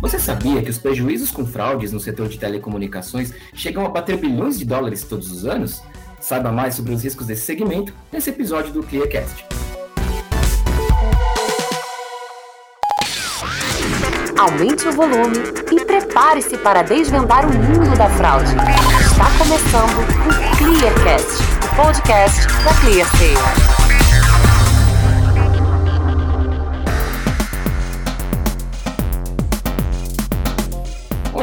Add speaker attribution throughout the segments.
Speaker 1: Você sabia que os prejuízos com fraudes no setor de telecomunicações chegam a bater bilhões de dólares todos os anos? Saiba mais sobre os riscos desse segmento nesse episódio do ClearCast.
Speaker 2: Aumente o volume e prepare-se para desvendar o mundo da fraude. Está começando o ClearCast, o podcast da ClearSale.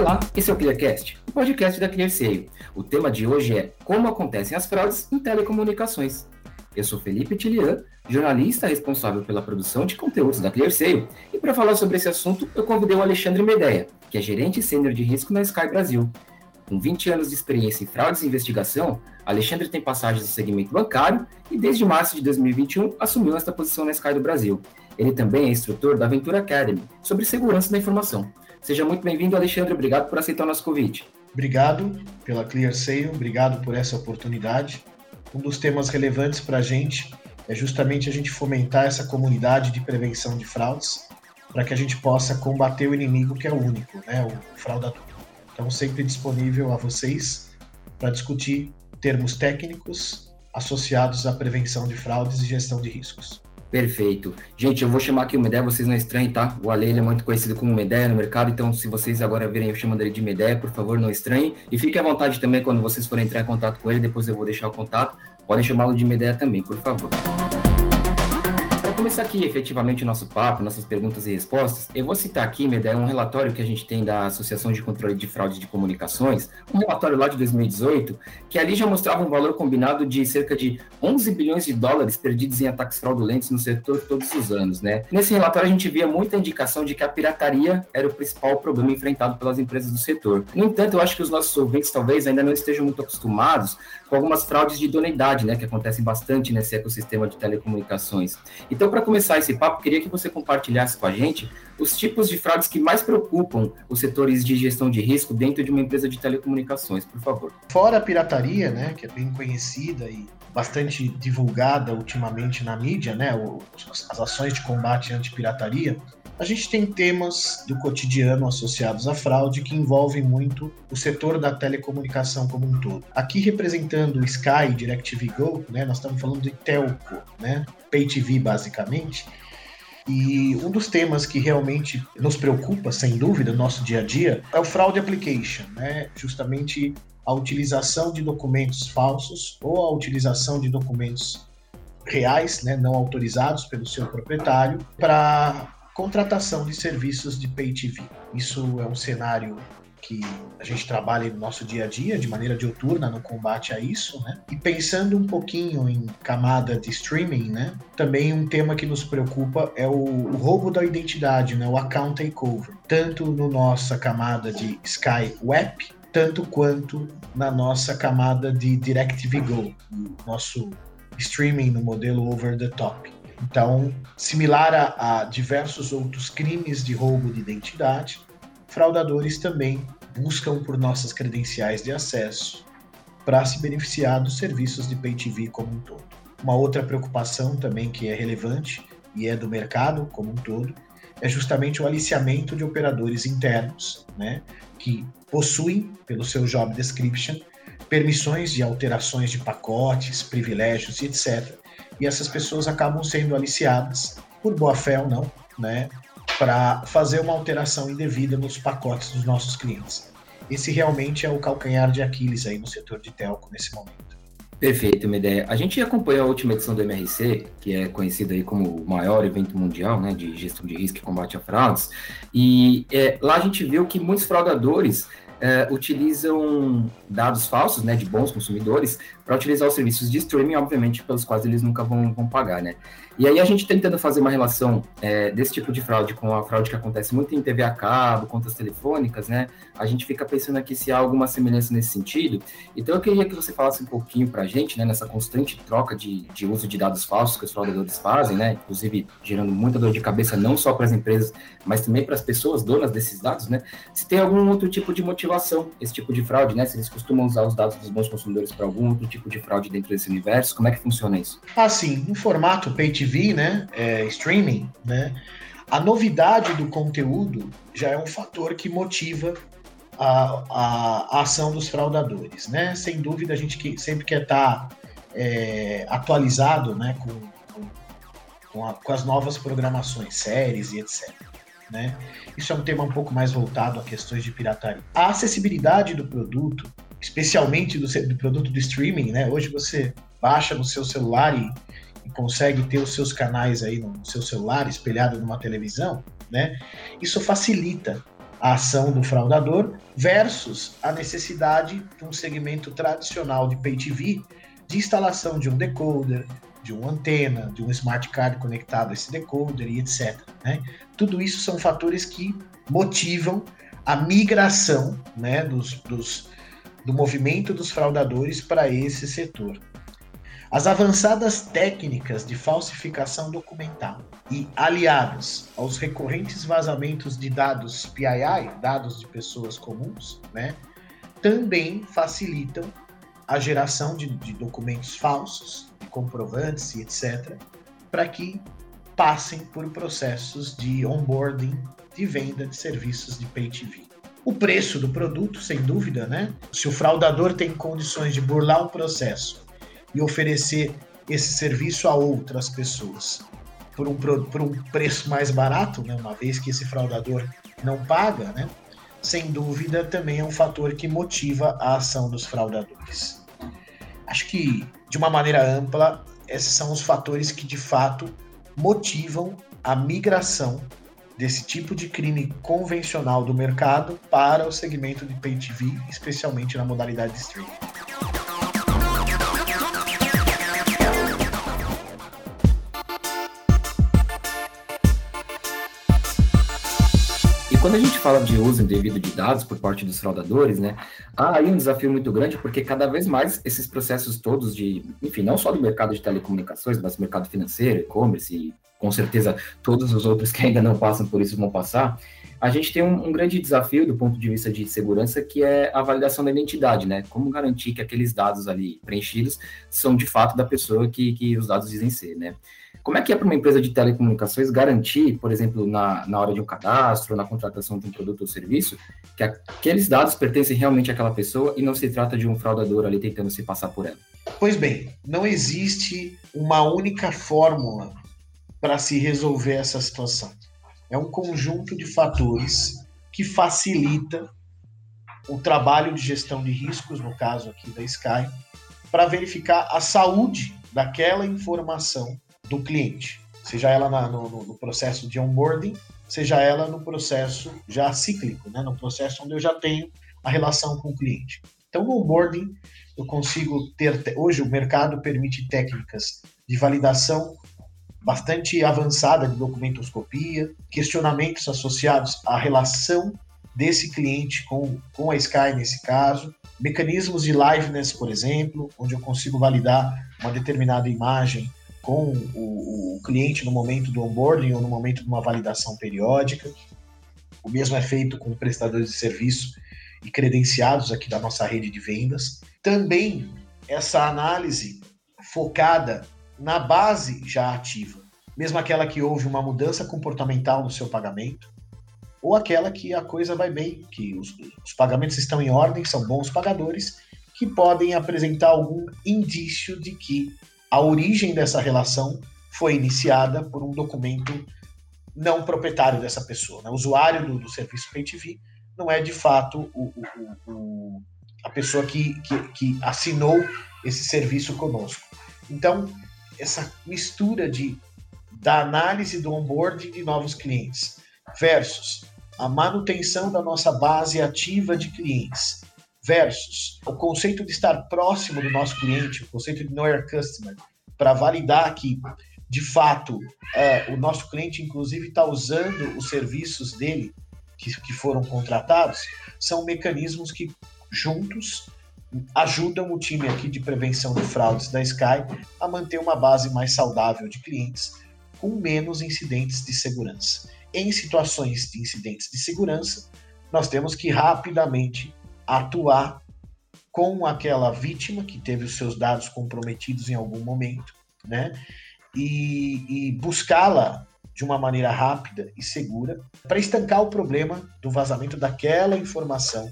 Speaker 1: Olá, esse é o ClearCast, o podcast da ClearSale. O tema de hoje é como acontecem as fraudes em telecomunicações. Eu sou Felipe Tilian, jornalista responsável pela produção de conteúdos da ClearSale, e para falar sobre esse assunto, eu convidei o Alexandre Medeia, que é gerente sênior de risco na Sky Brasil. Com 20 anos de experiência em fraudes e investigação, Alexandre tem passagens no segmento bancário e desde março de 2021 assumiu esta posição na Sky do Brasil. Ele também é instrutor da Ventura Academy sobre segurança da informação. Seja muito bem-vindo, Alexandre. Obrigado por aceitar o nosso convite.
Speaker 3: Obrigado pela ClearSale, obrigado por essa oportunidade. Um dos temas relevantes para a gente é justamente a gente fomentar essa comunidade de prevenção de fraudes para que a gente possa combater o inimigo que é o único, né, o fraudador. Então, sempre disponível a vocês para discutir termos técnicos associados à prevenção de fraudes e gestão de riscos.
Speaker 1: Perfeito. Gente, eu vou chamar aqui o Medeia, vocês não estranhem, tá? O Ale é muito conhecido como Medeia no mercado, então se vocês agora virem eu chamando ele de Medeia, por favor, não estranhem. E fiquem à vontade também quando vocês forem entrar em contato com ele, depois eu vou deixar o contato. Podem chamá-lo de Medeia também, por favor começar aqui efetivamente o nosso papo, nossas perguntas e respostas, eu vou citar aqui, Medé, um relatório que a gente tem da Associação de Controle de Fraude de Comunicações, um relatório lá de 2018, que ali já mostrava um valor combinado de cerca de 11 bilhões de dólares perdidos em ataques fraudulentos no setor todos os anos, né? Nesse relatório a gente via muita indicação de que a pirataria era o principal problema enfrentado pelas empresas do setor. No entanto, eu acho que os nossos ouvintes talvez ainda não estejam muito acostumados com algumas fraudes de idoneidade, né, que acontecem bastante nesse ecossistema de telecomunicações. Então, para começar esse papo, queria que você compartilhasse com a gente os tipos de fraudes que mais preocupam os setores de gestão de risco dentro de uma empresa de telecomunicações, por favor.
Speaker 3: Fora a pirataria, né, que é bem conhecida e bastante divulgada ultimamente na mídia, né, as ações de combate anti-pirataria, a gente tem temas do cotidiano associados à fraude que envolvem muito o setor da telecomunicação como um todo. Aqui representando o Sky e DirecTV Go, né, nós estamos falando de telco, né, Pay TV basicamente. E um dos temas que realmente nos preocupa, sem dúvida, no nosso dia a dia, é o fraud application, né? Justamente a utilização de documentos falsos ou a utilização de documentos reais, né, não autorizados pelo seu proprietário, para contratação de serviços de pay TV. Isso é um cenário que a gente trabalha no nosso dia a dia, de maneira diuturna, no combate a isso, né? E pensando um pouquinho em camada de streaming, né? Também um tema que nos preocupa é o, o roubo da identidade, né? O account takeover. Tanto no nossa camada de Sky Web, tanto quanto na nossa camada de DirecTV Go, nosso streaming no modelo over the top. Então, similar a, a diversos outros crimes de roubo de identidade, fraudadores também buscam por nossas credenciais de acesso para se beneficiar dos serviços de Pay TV como um todo. Uma outra preocupação também que é relevante e é do mercado como um todo é justamente o aliciamento de operadores internos, né, que possuem, pelo seu job description, permissões de alterações de pacotes, privilégios e etc e essas pessoas acabam sendo aliciadas, por boa fé ou não, né, para fazer uma alteração indevida nos pacotes dos nossos clientes. Esse realmente é o calcanhar de Aquiles aí no setor de telco nesse momento.
Speaker 1: Perfeito, uma ideia. A gente acompanhou a última edição do MRC, que é conhecido aí como o maior evento mundial né, de gestão de risco e combate a fraudes, e é, lá a gente viu que muitos fraudadores é, utilizam dados falsos, né, de bons consumidores, para utilizar os serviços de streaming, obviamente, pelos quais eles nunca vão, vão pagar, né? E aí a gente tentando fazer uma relação é, desse tipo de fraude com a fraude que acontece muito em TV a cabo, contas telefônicas, né? A gente fica pensando aqui se há alguma semelhança nesse sentido. Então eu queria que você falasse um pouquinho para a gente, né, nessa constante troca de, de uso de dados falsos que os fraudadores fazem, né? Inclusive gerando muita dor de cabeça não só para as empresas, mas também para as pessoas donas desses dados, né? Se tem algum outro tipo de motivação esse tipo de fraude, né? Se eles costumam usar os dados dos bons consumidores para algum outro tipo de fraude dentro desse universo, como é que funciona isso?
Speaker 3: Ah, sim. Em formato Pay TV, né, é, streaming, né, a novidade do conteúdo já é um fator que motiva a, a, a ação dos fraudadores, né? Sem dúvida, a gente que, sempre quer estar tá, é, atualizado, né, com, com, a, com as novas programações, séries e etc. Né? Isso é um tema um pouco mais voltado a questões de pirataria. A acessibilidade do produto, especialmente do, do produto do streaming, né? Hoje você baixa no seu celular e, e, consegue ter os seus canais aí no seu celular espelhado numa televisão, né? Isso facilita a ação do fraudador versus a necessidade de um segmento tradicional de pay TV de instalação de um decoder, de uma antena, de um smart card conectado a esse decoder e etc. Né? Tudo isso são fatores que motivam a migração né, dos, dos, do movimento dos fraudadores para esse setor. As avançadas técnicas de falsificação documental e aliadas aos recorrentes vazamentos de dados PII, dados de pessoas comuns, né, também facilitam a geração de, de documentos falsos, comprovantes e etc., para que passem por processos de onboarding de venda de serviços de pay TV. O preço do produto, sem dúvida, né? Se o fraudador tem condições de burlar o processo e oferecer esse serviço a outras pessoas por um, por um preço mais barato, né? Uma vez que esse fraudador não paga, né? Sem dúvida, também é um fator que motiva a ação dos fraudadores. Acho que, de uma maneira ampla, esses são os fatores que de fato motivam a migração desse tipo de crime convencional do mercado para o segmento de pay TV, especialmente na modalidade de streaming.
Speaker 1: Quando a gente fala de uso indevido de dados por parte dos fraudadores, né, há aí um desafio muito grande, porque cada vez mais esses processos todos de, enfim, não só do mercado de telecomunicações, mas do mercado financeiro, e-commerce e com certeza todos os outros que ainda não passam por isso vão passar, a gente tem um, um, grande desafio do ponto de vista de segurança, que é a validação da identidade, né? Como garantir que aqueles dados ali preenchidos são de fato da pessoa que, que os dados dizem ser, né? Como é que é para uma empresa de telecomunicações garantir, por exemplo, na, na hora de um cadastro, na contratação de um produto ou serviço, que aqueles dados pertencem realmente àquela pessoa e não se trata de um fraudador ali tentando se passar por ela?
Speaker 3: Pois bem, não existe uma única fórmula para se resolver essa situação. É um conjunto de fatores que facilita o trabalho de gestão de riscos, no caso aqui da Sky, para verificar a saúde daquela informação do cliente, seja ela na, no, no, processo de onboarding, seja ela no processo já cíclico, né, no processo onde eu já tenho a relação com o cliente. Então, no onboarding, eu consigo ter. Hoje, o mercado permite técnicas de validação bastante avançada de documentoscopia, questionamentos associados à relação desse cliente com, com a Sky nesse caso, mecanismos de liveness, por exemplo, onde eu consigo validar uma determinada imagem com o, o, cliente no momento do onboarding ou no momento de uma validação periódica. O mesmo é feito com prestadores de serviço e credenciados aqui da nossa rede de vendas. Também essa análise focada na base já ativa, mesmo aquela que houve uma mudança comportamental no seu pagamento, ou aquela que a coisa vai bem, que os, os pagamentos estão em ordem, são bons pagadores, que podem apresentar algum indício de que a origem dessa relação foi iniciada por um documento não proprietário dessa pessoa. Né? O usuário do, do serviço PayTV não é de fato o, o, o, a pessoa que, que, que assinou esse serviço conosco. Então, essa mistura de da análise do onboarding de novos clientes versus a manutenção da nossa base ativa de clientes versus o conceito de estar próximo do nosso cliente, o conceito de know your customer, para validar que, de fato, é, o nosso cliente, inclusive, está usando os serviços dele que, que foram contratados, são mecanismos que, juntos, ajudam o time aqui de prevenção de fraudes da Sky a manter uma base mais saudável de clientes com menos incidentes de segurança. Em situações de incidentes de segurança, nós temos que rapidamente atuar com aquela vítima que teve os seus dados comprometidos em algum momento, né? e, e buscá-la de uma maneira rápida e segura para estancar o problema do vazamento daquela informação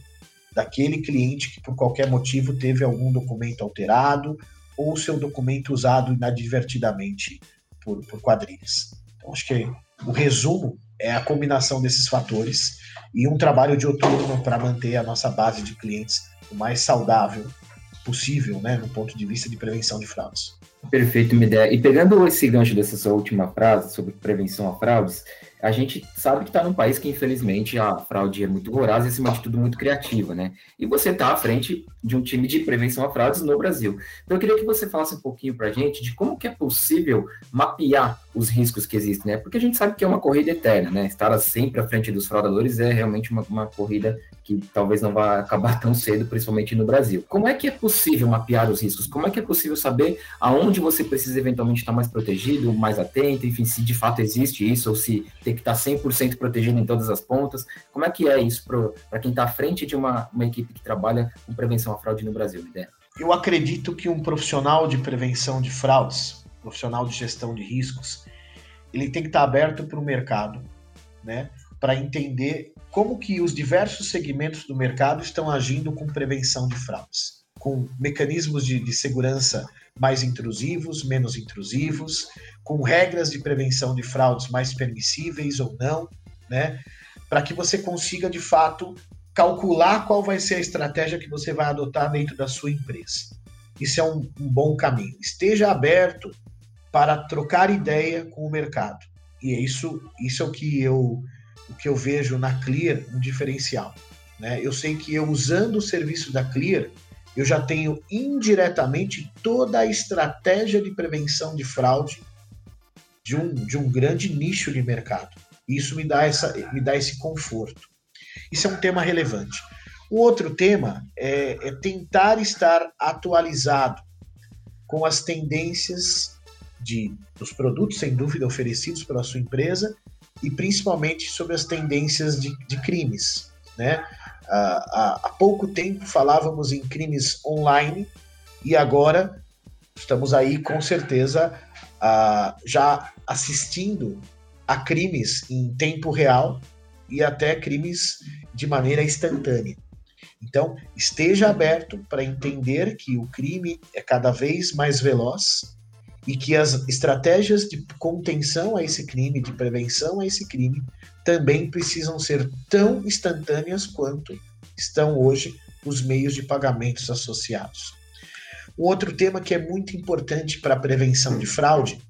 Speaker 3: daquele cliente que por qualquer motivo teve algum documento alterado ou seu documento usado inadvertidamente por, por quadrilhas. Então, acho que o resumo é a combinação desses fatores e um trabalho de outono para manter a nossa base de clientes o mais saudável possível, né, no ponto de vista de prevenção de fraudes.
Speaker 1: Perfeito, uma ideia. E pegando esse gancho dessa sua última frase sobre prevenção a fraudes, a gente sabe que está num país que, infelizmente, a fraude é muito voraz e, acima de tudo, muito criativa, né? E você está à frente de um time de prevenção a fraudes no Brasil. Então, eu queria que você falasse um pouquinho para a gente de como que é possível mapear os riscos que existem, né? Porque a gente sabe que é uma corrida eterna, né? Estar sempre à frente dos fraudadores é realmente uma, uma corrida que talvez não vá acabar tão cedo, principalmente no Brasil. Como é que é possível mapear os riscos? Como é que é possível saber aonde você precisa eventualmente estar mais protegido, mais atento, enfim, se de fato existe isso ou se tem que estar 100% protegido em todas as pontas? Como é que é isso para quem está à frente de uma, uma equipe que trabalha com prevenção à fraude no Brasil, ideia?
Speaker 3: Eu acredito que um profissional de prevenção de fraudes, profissional de gestão de riscos, ele tem que estar aberto para o mercado, né? Para entender como que os diversos segmentos do mercado estão agindo com prevenção de fraudes, com mecanismos de, de segurança mais intrusivos, menos intrusivos, com regras de prevenção de fraudes mais permissíveis ou não, né? Para que você consiga de fato calcular qual vai ser a estratégia que você vai adotar dentro da sua empresa. Isso é um, um bom caminho. Esteja aberto para trocar ideia com o mercado. E é isso, isso é o que eu o que eu vejo na Clear um diferencial. Né? Eu sei que eu usando o serviço da Clear, eu já tenho indiretamente toda a estratégia de prevenção de fraude de um, de um grande nicho de mercado. Isso me dá, essa, me dá esse conforto. Isso é um tema relevante. O outro tema é, é tentar estar atualizado com as tendências de, dos produtos, sem dúvida, oferecidos pela sua empresa e principalmente sobre as tendências de, de crimes. Né? Há, há pouco tempo falávamos em crimes online e agora estamos aí com certeza uh, já assistindo a crimes em tempo real e até crimes de maneira instantânea. Então, esteja aberto para entender que o crime é cada vez mais veloz e que as estratégias de contenção a esse crime, de prevenção a esse crime, também precisam ser tão instantâneas quanto estão hoje os meios de pagamentos associados. Um outro tema que é muito importante para a prevenção de fraude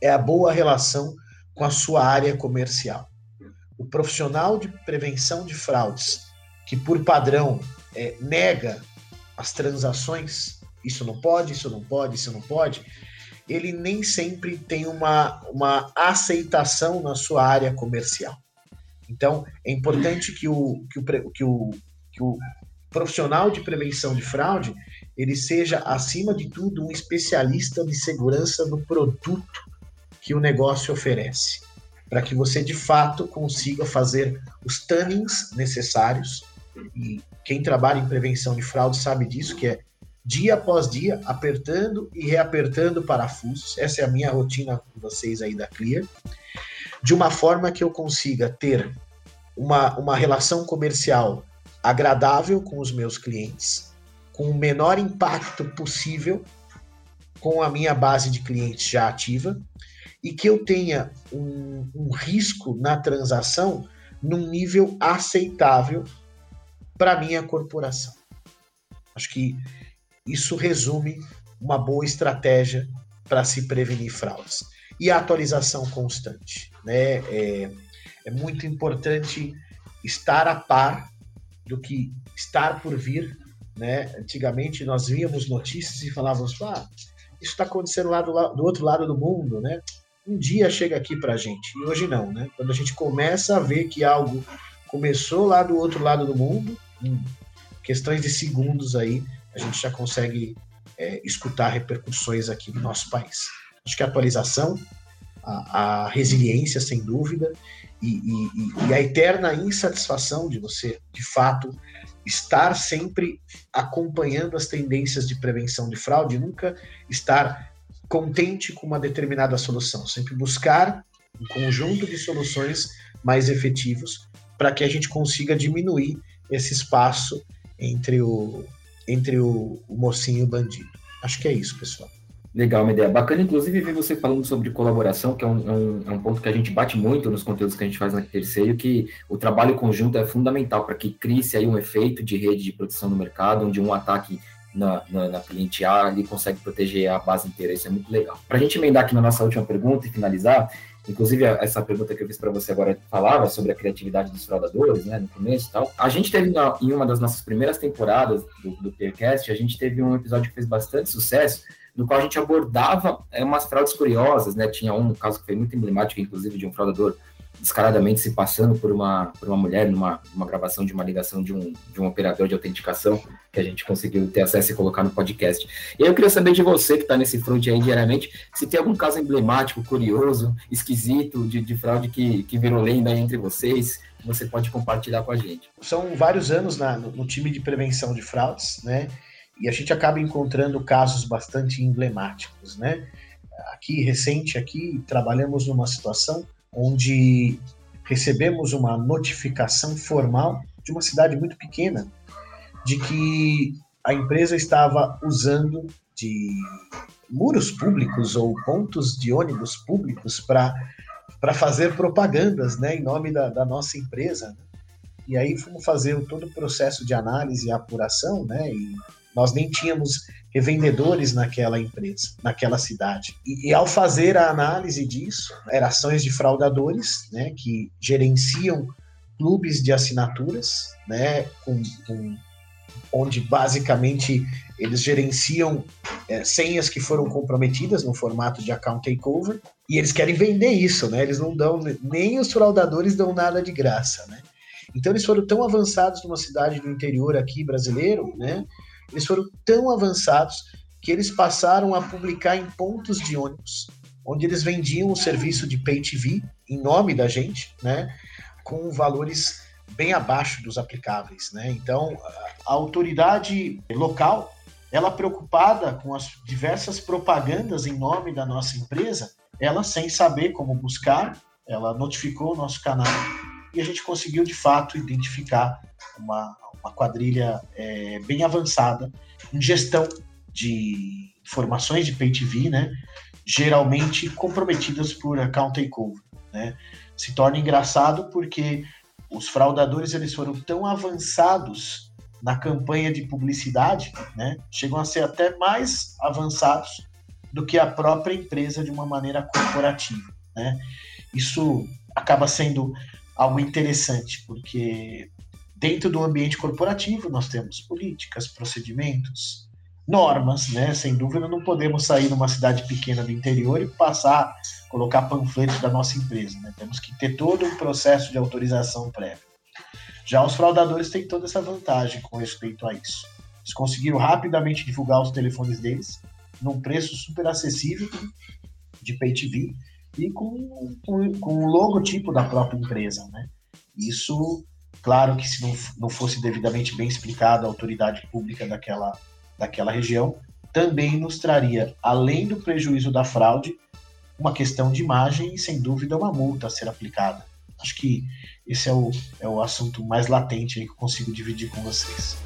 Speaker 3: é a boa relação com a sua área comercial. O profissional de prevenção de fraudes, que por padrão é, nega as transações, isso não pode, isso não pode, isso não pode, ele nem sempre tem uma, uma aceitação na sua área comercial. Então, é importante que o, que o, que o, que o profissional de prevenção de fraude ele seja, acima de tudo, um especialista de segurança do produto que o negócio oferece, para que você de fato consiga fazer os tannings necessários. E quem trabalha em prevenção de fraude sabe disso, que é dia após dia, apertando e reapertando parafusos. Essa é a minha rotina com vocês aí da Clear, de uma forma que eu consiga ter uma, uma relação comercial agradável com os meus clientes, com o menor impacto possível com a minha base de clientes já ativa e que eu tenha um, um risco na transação num nível aceitável para minha corporação. Acho que isso resume uma boa estratégia para se prevenir fraudes. E a atualização constante. Né? É, é muito importante estar a par do que estar por vir. Né? Antigamente nós víamos notícias e falávamos, ah, isso está acontecendo lá do, do, outro lado do mundo, né? Um dia chega aqui para a gente, e hoje não, né? Quando a gente começa a ver que algo começou lá do outro lado do mundo, em questões de segundos aí, a gente já consegue é, escutar repercussões aqui no nosso país. Acho que a atualização, a, a resiliência, sem dúvida, e, e, e, a eterna insatisfação de você, de fato, estar sempre acompanhando as tendências de prevenção de fraude, nunca estar contente com uma determinada solução, sempre buscar um conjunto de soluções mais efetivos para que a gente consiga diminuir esse espaço entre o, entre o, o mocinho e o bandido. Acho que é isso, pessoal.
Speaker 1: Legal, uma ideia bacana. Inclusive, ver você falando sobre colaboração, que é um, é um, é um, ponto que a gente bate muito nos conteúdos que a gente faz na terceiro, que o trabalho conjunto é fundamental para que crie-se aí um efeito de rede de proteção no mercado, onde um ataque na, na, na, cliente A ali consegue proteger a base inteira. Isso é muito legal. Para a gente emendar aqui na nossa última pergunta e finalizar, inclusive essa pergunta que eu fiz para você agora falava sobre a criatividade dos fraudadores, né, no começo e tal. A gente teve em uma das nossas primeiras temporadas do, do Peercast, a gente teve um episódio que fez bastante sucesso, no qual a gente abordava é, umas fraudes curiosas, né? Tinha um caso que foi muito emblemático, inclusive, de um fraudador descaradamente se passando por uma, por uma mulher numa, numa gravação de uma ligação de um, de um operador de autenticação que a gente conseguiu ter acesso e colocar no podcast. E eu queria saber de você que está nesse front aí diariamente, se tem algum caso emblemático, curioso, esquisito, de, de fraude que, que virou lenda entre vocês, você pode compartilhar com a gente.
Speaker 3: São vários anos na, no, no time de prevenção de fraudes, né? E a gente acaba encontrando casos bastante emblemáticos, né? Aqui, recente, aqui, trabalhamos numa situação onde recebemos uma notificação formal de uma cidade muito pequena de que a empresa estava usando de muros públicos ou pontos de ônibus públicos para fazer propagandas, né, em nome da, da nossa empresa. Né? E aí fomos fazer todo o processo de análise e apuração, né, e nós nem tínhamos revendedores naquela empresa, naquela cidade. E, e, ao fazer a análise disso, eram ações de fraudadores, né, que gerenciam clubes de assinaturas, né, com, com onde basicamente eles gerenciam é, senhas que foram comprometidas no formato de account takeover e eles querem vender isso, né? Eles não dão nem os fraudadores dão nada de graça, né? Então eles foram tão avançados numa cidade do interior aqui brasileiro, né? Eles foram tão avançados que eles passaram a publicar em pontos de ônibus, onde eles vendiam o serviço de pay TV em nome da gente, né, com valores bem abaixo dos aplicáveis, né? Então, a autoridade local, ela preocupada com as diversas propagandas em nome da nossa empresa, ela sem saber como buscar, ela notificou o nosso canal e a gente conseguiu de fato identificar uma, uma quadrilha é, bem avançada em gestão de informações de pay TV, né? Geralmente comprometidas por account takeover, né? Se torna engraçado porque os fraudadores eles foram tão avançados na campanha de publicidade, né? Chegam a ser até mais avançados do que a própria empresa de uma maneira corporativa, né? Isso acaba sendo algo interessante, porque Dentro do ambiente corporativo, nós temos políticas, procedimentos, normas, né? Sem dúvida, não podemos sair numa cidade pequena do interior e passar, colocar panfletos da nossa empresa, né? Temos que ter todo um processo de autorização prévia. Já os fraudadores têm toda essa vantagem com respeito a isso. Eles conseguiram rapidamente divulgar os telefones deles num preço super acessível de pay TV e com, com, com o logotipo da própria empresa, né? Isso Claro que se não, não fosse devidamente bem explicado a autoridade pública daquela, daquela região, também nos traria, além do prejuízo da fraude, uma questão de imagem e, sem dúvida, uma multa a ser aplicada. Acho que esse é o, é o assunto mais latente que eu consigo dividir com vocês.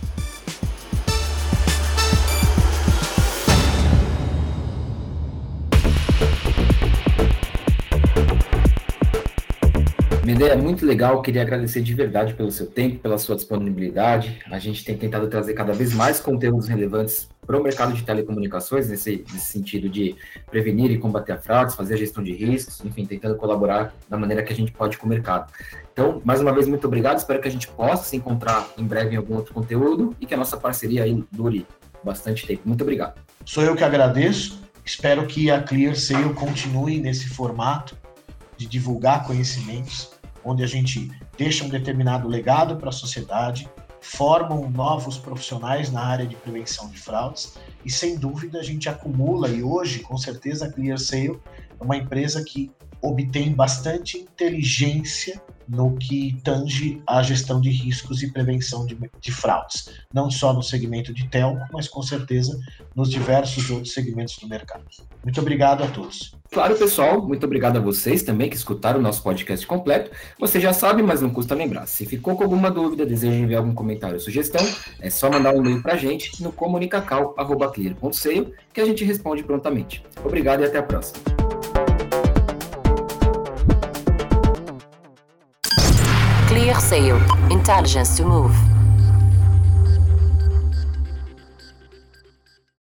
Speaker 1: Minha é muito legal, queria agradecer de verdade pelo seu tempo, pela sua disponibilidade. A gente tem tentado trazer cada vez mais conteúdos relevantes para o mercado de telecomunicações, nesse, nesse sentido de prevenir e combater a fraudes, fazer a gestão de riscos, enfim, tentando colaborar da maneira que a gente pode com o mercado. Então, mais uma vez, muito obrigado. Espero que a gente possa se encontrar em breve em algum outro conteúdo e que a nossa parceria aí dure bastante tempo. Muito obrigado.
Speaker 3: Sou eu que agradeço. Espero que a Clear Sale continue nesse formato de divulgar conhecimentos onde a gente deixa um determinado legado para a sociedade, formam novos profissionais na área de prevenção de fraudes e, sem dúvida, a gente acumula, e hoje, com certeza, a ClearSale é uma empresa que obtém bastante inteligência no que tange a gestão de riscos e prevenção de, de fraudes, não só no segmento de telco, mas com certeza nos diversos outros segmentos do mercado. Muito obrigado a todos.
Speaker 1: Claro, pessoal, muito obrigado a vocês também que escutaram o nosso podcast completo. Você já sabe, mas não custa lembrar. Se ficou com alguma dúvida, deseja enviar algum comentário ou sugestão, é só mandar um e-mail para a gente no comunicacal.clear.seio que a gente responde prontamente. Obrigado e até a próxima.
Speaker 2: Sale. Intelligence to move.